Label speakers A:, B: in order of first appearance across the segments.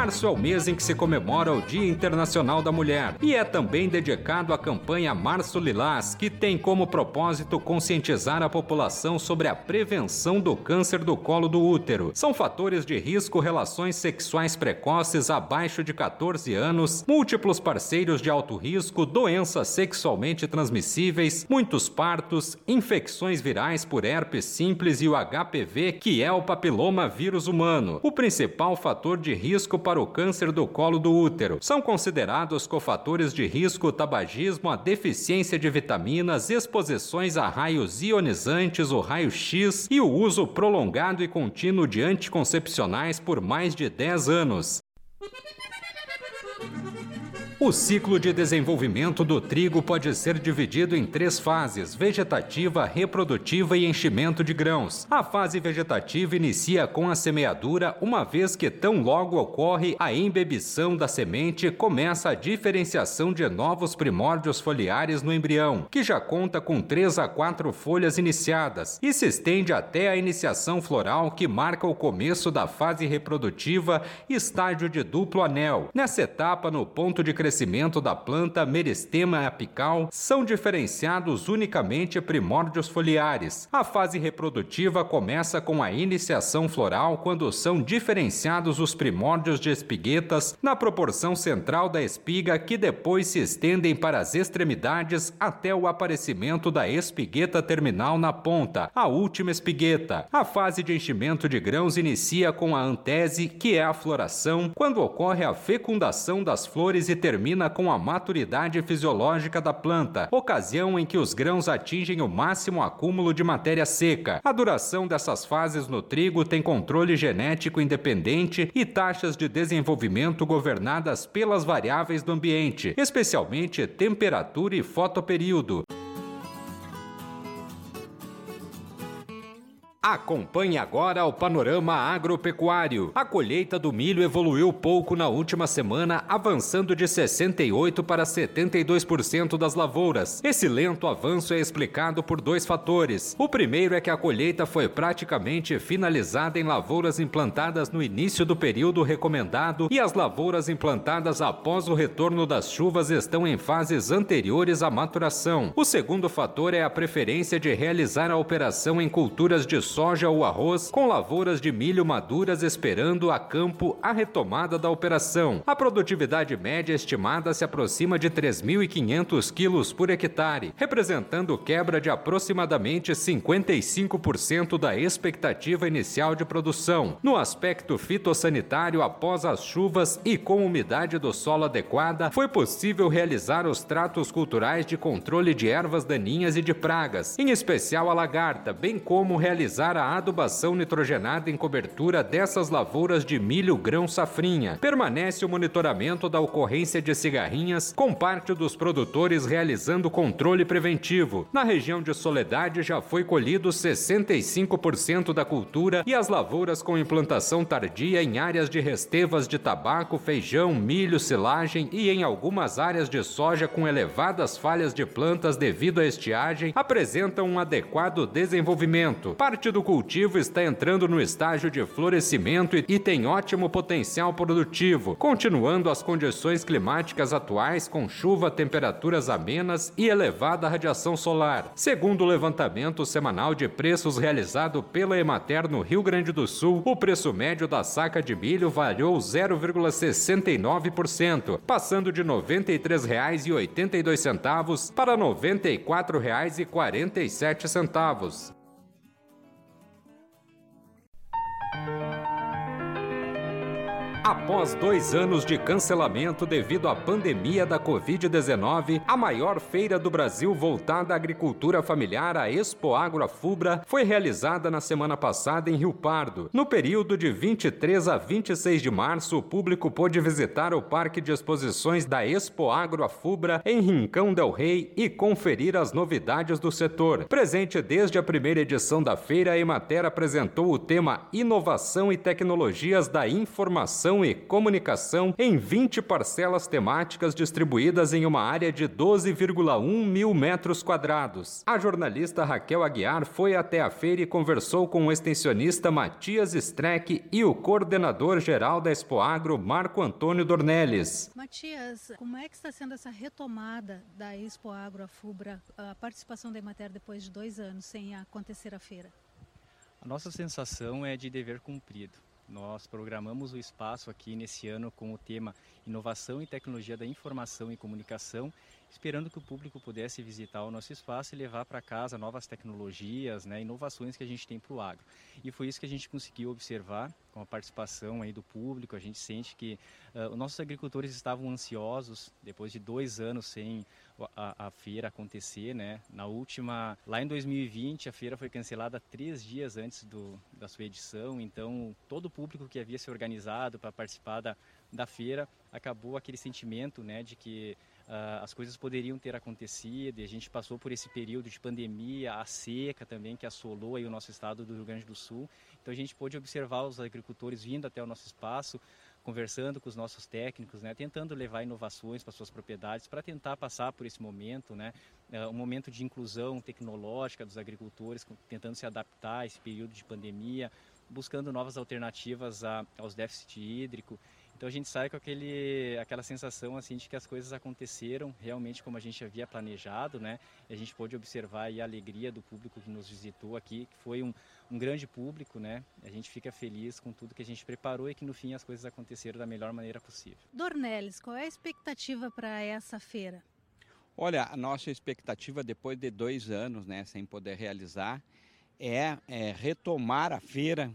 A: Março é o mês em que se comemora o Dia Internacional da Mulher e é também dedicado à campanha Março Lilás, que tem como propósito conscientizar a população sobre a prevenção do câncer do colo do útero. São fatores de risco relações sexuais precoces abaixo de 14 anos, múltiplos parceiros de alto risco, doenças sexualmente transmissíveis, muitos partos, infecções virais por herpes simples e o HPV, que é o papiloma vírus humano, o principal fator de risco para o câncer do colo do útero. São considerados cofatores de risco o tabagismo, a deficiência de vitaminas, exposições a raios ionizantes, o raio-x e o uso prolongado e contínuo de anticoncepcionais por mais de 10 anos. O ciclo de desenvolvimento do trigo pode ser dividido em três fases: vegetativa, reprodutiva e enchimento de grãos. A fase vegetativa inicia com a semeadura, uma vez que tão logo ocorre a embebição da semente, começa a diferenciação de novos primórdios foliares no embrião, que já conta com três a quatro folhas iniciadas, e se estende até a iniciação floral, que marca o começo da fase reprodutiva, estágio de duplo anel. Nessa etapa, no ponto de crescimento crescimento da planta meristema apical são diferenciados unicamente primórdios foliares. A fase reprodutiva começa com a iniciação floral quando são diferenciados os primórdios de espiguetas na proporção central da espiga que depois se estendem para as extremidades até o aparecimento da espigueta terminal na ponta, a última espigueta. A fase de enchimento de grãos inicia com a antese, que é a floração, quando ocorre a fecundação das flores e termina termina com a maturidade fisiológica da planta, ocasião em que os grãos atingem o máximo acúmulo de matéria seca. A duração dessas fases no trigo tem controle genético independente e taxas de desenvolvimento governadas pelas variáveis do ambiente, especialmente temperatura e fotoperíodo. Acompanhe agora o panorama agropecuário. A colheita do milho evoluiu pouco na última semana, avançando de 68% para 72% das lavouras. Esse lento avanço é explicado por dois fatores. O primeiro é que a colheita foi praticamente finalizada em lavouras implantadas no início do período recomendado e as lavouras implantadas após o retorno das chuvas estão em fases anteriores à maturação. O segundo fator é a preferência de realizar a operação em culturas de soja ou arroz, com lavouras de milho maduras esperando a campo a retomada da operação. A produtividade média estimada se aproxima de 3.500 quilos por hectare, representando quebra de aproximadamente 55% da expectativa inicial de produção. No aspecto fitossanitário, após as chuvas e com umidade do solo adequada, foi possível realizar os tratos culturais de controle de ervas daninhas e de pragas, em especial a lagarta, bem como realizar realizar a adubação nitrogenada em cobertura dessas lavouras de milho grão safrinha. Permanece o monitoramento da ocorrência de cigarrinhas, com parte dos produtores realizando controle preventivo. Na região de Soledade já foi colhido 65% da cultura e as lavouras com implantação tardia em áreas de restevas de tabaco, feijão, milho, silagem e em algumas áreas de soja com elevadas falhas de plantas devido à estiagem apresentam um adequado desenvolvimento. Parte do cultivo está entrando no estágio de florescimento e tem ótimo potencial produtivo, continuando as condições climáticas atuais com chuva, temperaturas amenas e elevada radiação solar. Segundo o levantamento semanal de preços realizado pela Emater no Rio Grande do Sul, o preço médio da saca de milho variou 0,69%, passando de R$ 93,82 para R$ 94,47. Após dois anos de cancelamento devido à pandemia da Covid-19, a maior feira do Brasil voltada à agricultura familiar, a Expo Agro Fubra, foi realizada na semana passada em Rio Pardo. No período de 23 a 26 de março, o público pôde visitar o Parque de Exposições da Expo Agro Fubra em Rincão del Rei e conferir as novidades do setor. Presente desde a primeira edição da feira, a Emater apresentou o tema Inovação e Tecnologias da Informação Informação e Comunicação em 20 parcelas temáticas distribuídas em uma área de 12,1 mil metros quadrados. A jornalista Raquel Aguiar foi até a feira e conversou com o extensionista Matias Streck e o coordenador geral da Expoagro, Marco Antônio Dornelles.
B: Matias, como é que está sendo essa retomada da Expoagro Afubra, a participação da Emater depois de dois anos sem acontecer a feira?
C: A nossa sensação é de dever cumprido. Nós programamos o espaço aqui nesse ano com o tema Inovação e Tecnologia da Informação e Comunicação, esperando que o público pudesse visitar o nosso espaço e levar para casa novas tecnologias, né, inovações que a gente tem para o agro. E foi isso que a gente conseguiu observar com a participação aí do público. A gente sente que uh, os nossos agricultores estavam ansiosos depois de dois anos sem a, a, feira acontecer, né? Na última, lá em 2020, a feira foi cancelada três dias antes do, da sua edição. Então, todo o público que havia se organizado para participar da, da feira acabou aquele sentimento, né, de que uh, as coisas poderiam ter acontecido. E a gente passou por esse período de pandemia, a seca também que assolou aí o nosso estado do Rio Grande do Sul. Então, a gente pôde observar os agricultores vindo até o nosso espaço conversando com os nossos técnicos, né, tentando levar inovações para suas propriedades, para tentar passar por esse momento, né, uh, um momento de inclusão tecnológica dos agricultores, tentando se adaptar a esse período de pandemia, buscando novas alternativas a, aos déficit hídrico. Então a gente sai com aquele, aquela sensação assim de que as coisas aconteceram realmente como a gente havia planejado, né? E a gente pôde observar a alegria do público que nos visitou aqui, que foi um, um grande público, né? A gente fica feliz com tudo que a gente preparou e que no fim as coisas aconteceram da melhor maneira possível.
B: Dornelles, qual é a expectativa para essa feira?
D: Olha, a nossa expectativa depois de dois anos, né, sem poder realizar, é, é retomar a feira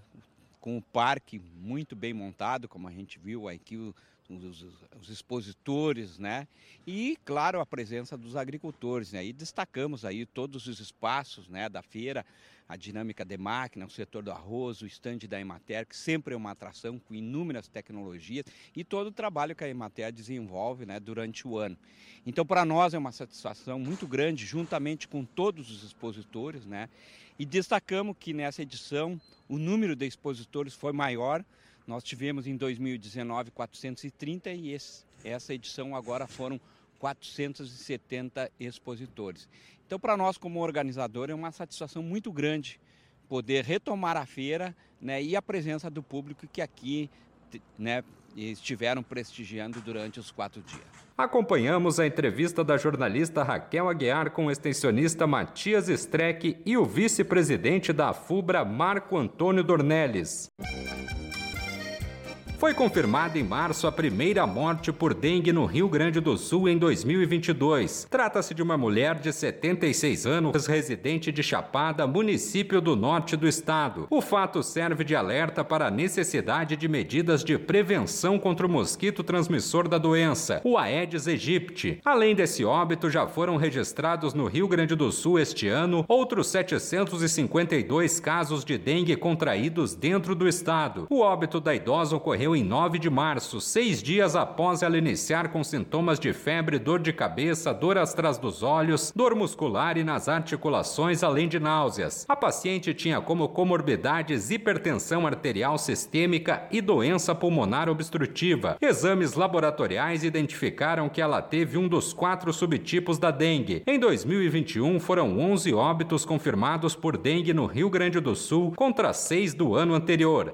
D: com o parque muito bem montado, como a gente viu aqui, os, os, expositores, né? E, claro, a presença dos agricultores, né? E destacamos aí todos os espaços, né, da feira, a dinâmica de máquina, o setor do arroz, o estande da Emater, que sempre é uma atração com inúmeras tecnologias e todo o trabalho que a Emater desenvolve, né, durante o ano. Então, para nós é uma satisfação muito grande, juntamente com todos os expositores, né? E destacamos que nessa edição o número de expositores foi maior. Nós tivemos em 2019 430 e esse, essa edição agora foram 470 expositores. Então, para nós, como organizador, é uma satisfação muito grande poder retomar a feira né, e a presença do público que aqui né, estiveram prestigiando durante os quatro dias.
A: Acompanhamos a entrevista da jornalista Raquel Aguiar com o extensionista Matias Streck e o vice-presidente da FUBRA, Marco Antônio Dornelles. Foi confirmada em março a primeira morte por dengue no Rio Grande do Sul em 2022. Trata-se de uma mulher de 76 anos, residente de Chapada, município do norte do estado. O fato serve de alerta para a necessidade de medidas de prevenção contra o mosquito transmissor da doença, o Aedes aegypti. Além desse óbito, já foram registrados no Rio Grande do Sul este ano outros 752 casos de dengue contraídos dentro do estado. O óbito da idosa ocorreu em 9 de março, seis dias após ela iniciar com sintomas de febre, dor de cabeça, dor atrás dos olhos, dor muscular e nas articulações, além de náuseas. A paciente tinha como comorbidades hipertensão arterial sistêmica e doença pulmonar obstrutiva. Exames laboratoriais identificaram que ela teve um dos quatro subtipos da dengue. Em 2021, foram 11 óbitos confirmados por dengue no Rio Grande do Sul, contra seis do ano anterior.